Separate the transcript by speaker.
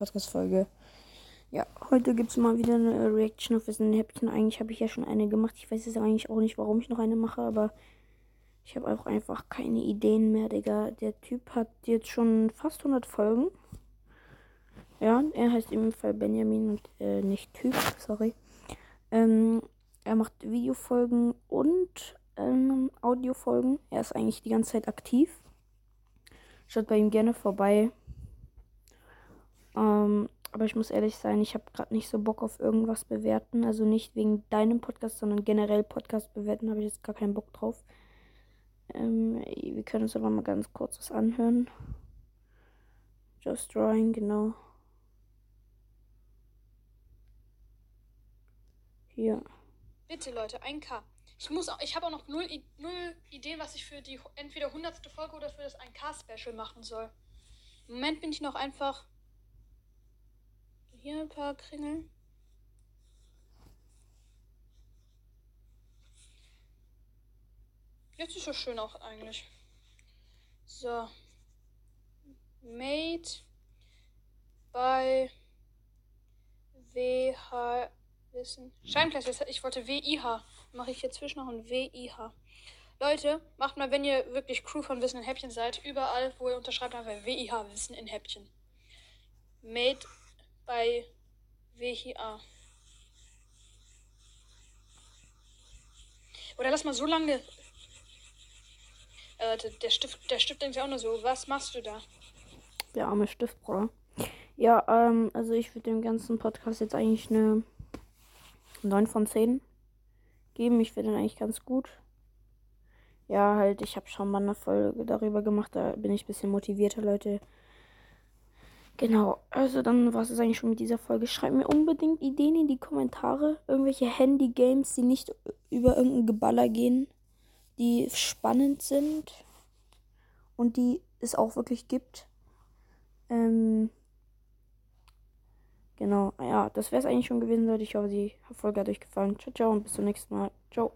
Speaker 1: Podcast-Folge. Ja, heute gibt es mal wieder eine Reaction auf Wissen Häppchen. Eigentlich habe ich ja schon eine gemacht. Ich weiß jetzt eigentlich auch nicht, warum ich noch eine mache, aber ich habe auch einfach keine Ideen mehr, Digga. Der Typ hat jetzt schon fast 100 Folgen. Ja, er heißt im Fall Benjamin und äh, nicht Typ, sorry. Ähm, er macht Videofolgen und ähm, Audiofolgen. Er ist eigentlich die ganze Zeit aktiv. Schaut bei ihm gerne vorbei. Ähm, aber ich muss ehrlich sein, ich habe gerade nicht so Bock auf irgendwas bewerten. Also nicht wegen deinem Podcast, sondern generell Podcast bewerten habe ich jetzt gar keinen Bock drauf. Ähm, wir können uns aber mal ganz kurz was anhören. Just Drawing, genau. Hier.
Speaker 2: Bitte Leute, 1K. Ich ich habe auch noch null, null Ideen, was ich für die entweder 100. Folge oder für das 1K-Special machen soll. Im Moment bin ich noch einfach hier ein paar Kringel. Jetzt ist es schön auch eigentlich. So. Made by WH Wissen. Scheinklasse, ich wollte WIH. Mache ich hier zwischen noch ein WIH. Leute, macht mal, wenn ihr wirklich Crew von Wissen in Häppchen seid, überall, wo ihr unterschreibt, einfach WIH Wissen in Häppchen. Made bei WHA. Oder lass mal so lange. Äh, der Stift, der Stift denkt ja auch nur so, was machst du da?
Speaker 1: Der arme Stift, Bruder. Ja, ähm, also ich würde dem ganzen Podcast jetzt eigentlich eine 9 von 10 geben. Ich finde den eigentlich ganz gut. Ja, halt, ich habe schon mal eine Folge darüber gemacht. Da bin ich ein bisschen motivierter, Leute. Genau, also dann war es eigentlich schon mit dieser Folge. Schreibt mir unbedingt Ideen in die Kommentare. Irgendwelche Handy-Games, die nicht über irgendein Geballer gehen, die spannend sind und die es auch wirklich gibt. Ähm, genau, ja, das wäre es eigentlich schon gewesen, Leute. Ich hoffe, die Folge hat euch gefallen. Ciao, ciao und bis zum nächsten Mal. Ciao.